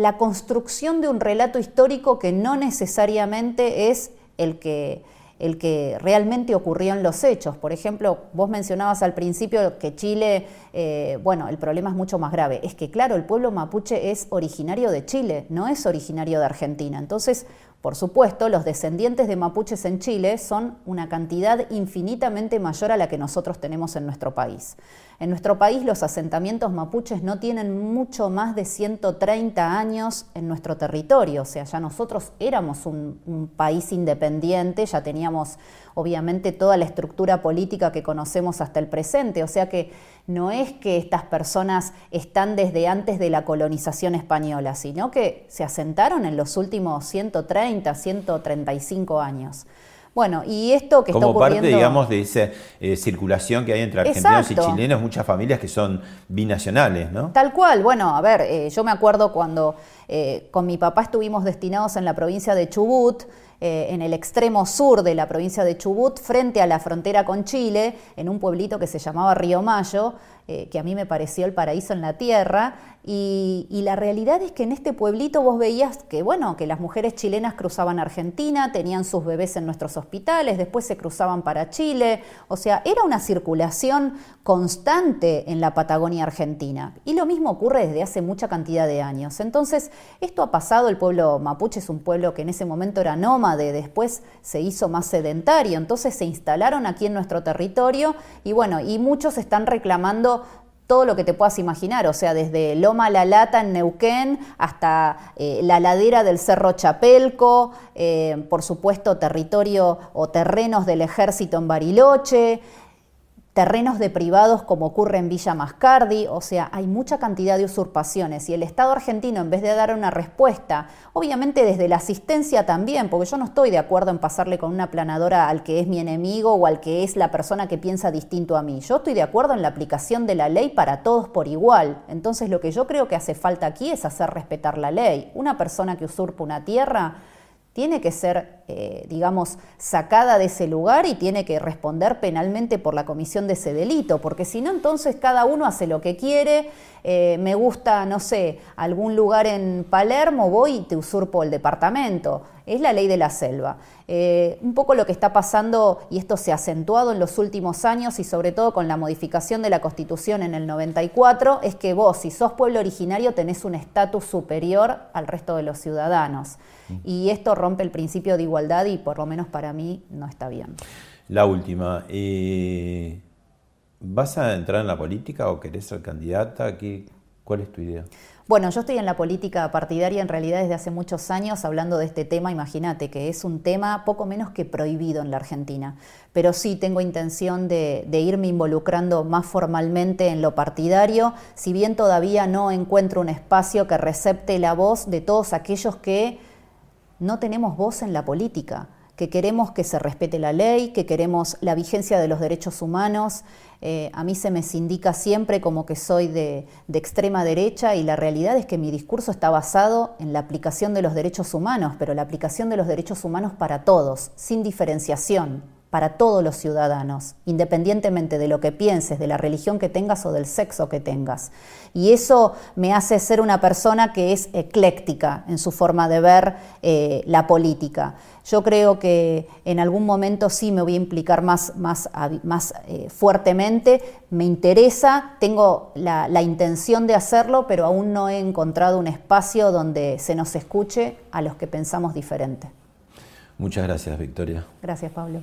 la construcción de un relato histórico que no necesariamente es el que, el que realmente ocurrió en los hechos. Por ejemplo, vos mencionabas al principio que Chile, eh, bueno, el problema es mucho más grave. Es que, claro, el pueblo mapuche es originario de Chile, no es originario de Argentina. Entonces, por supuesto, los descendientes de mapuches en Chile son una cantidad infinitamente mayor a la que nosotros tenemos en nuestro país. En nuestro país los asentamientos mapuches no tienen mucho más de 130 años en nuestro territorio, o sea, ya nosotros éramos un, país independiente, ya teníamos obviamente toda la estructura política que conocemos hasta el presente, o sea que no es que estas personas están desde antes de la colonización española, sino que se asentaron en los últimos 130, 135 años. Bueno, y esto que Como está ocurriendo... parte, digamos, de esa eh, circulación que hay entre argentinos y chilenos, muchas familias que son binacionales, ¿no? Tal cual. Bueno, a ver, eh, yo me acuerdo cuando eh, con mi papá estuvimos destinados en la provincia de Chubut, en el extremo sur de la provincia de Chubut, frente a la frontera con Chile, en un pueblito que se llamaba Río Mayo, que a mí me pareció el paraíso en la tierra, y, la realidad es que en este pueblito vos veías que, bueno, que las mujeres chilenas cruzaban Argentina, tenían sus bebés en nuestros hospitales, después se cruzaban para Chile, o sea, era una circulación constante en la Patagonia Argentina. Y lo mismo ocurre desde hace mucha cantidad de años. Entonces, esto ha pasado, el pueblo mapuche es un pueblo que en ese momento era nómade, después se hizo más sedentario, entonces se instalaron aquí en nuestro territorio y bueno, y muchos están reclamando todo lo que te puedas imaginar, o sea, desde Loma La Lata en Neuquén hasta eh, la ladera del Cerro Chapelco, eh, por supuesto territorio o terrenos del ejército en Bariloche, terrenos de privados como ocurre en Villa Mascardi, o sea, hay mucha cantidad de usurpaciones y el Estado argentino en vez de dar una respuesta, obviamente desde la asistencia también, porque yo no estoy de acuerdo en pasarle con una planadora al que es mi enemigo o al que es la persona que piensa distinto a mí, yo estoy de acuerdo en la aplicación de la ley para todos por igual, entonces lo que yo creo que hace falta aquí es hacer respetar la ley. Una persona que usurpa una tierra tiene que ser, eh, digamos, sacada de ese lugar y tiene que responder penalmente por la comisión de ese delito, porque si no, entonces cada uno hace lo que quiere, eh, me gusta, no sé, algún lugar en Palermo, voy y te usurpo el departamento. Es la ley de la selva. Eh, un poco lo que está pasando, y esto se ha acentuado en los últimos años y sobre todo con la modificación de la Constitución en el 94, es que vos, si sos pueblo originario, tenés un estatus superior al resto de los ciudadanos. Y esto rompe el principio de igualdad y por lo menos para mí no está bien. La última. Eh, ¿Vas a entrar en la política o querés ser candidata? ¿Qué, ¿Cuál es tu idea? Bueno, yo estoy en la política partidaria en realidad desde hace muchos años hablando de este tema, imagínate que es un tema poco menos que prohibido en la Argentina, pero sí tengo intención de, de, irme involucrando más formalmente en lo partidario, si bien todavía no encuentro un espacio que recepte la voz de todos aquellos que no tenemos voz en la política, que queremos que se respete la ley, que queremos la vigencia de los derechos humanos. Eh, a mí se me indica siempre como que soy de, de, extrema derecha y la realidad es que mi discurso está basado en la aplicación de los derechos humanos, pero la aplicación de los derechos humanos para todos, sin diferenciación para todos los ciudadanos, independientemente de lo que pienses, de la religión que tengas o del sexo que tengas. Y eso me hace ser una persona que es ecléctica en su forma de ver eh, la política. Yo creo que en algún momento sí me voy a implicar más, más, más eh, fuertemente, me interesa, tengo la, la intención de hacerlo, pero aún no he encontrado un espacio donde se nos escuche a los que pensamos diferente. Muchas gracias, Victoria. Gracias, Pablo.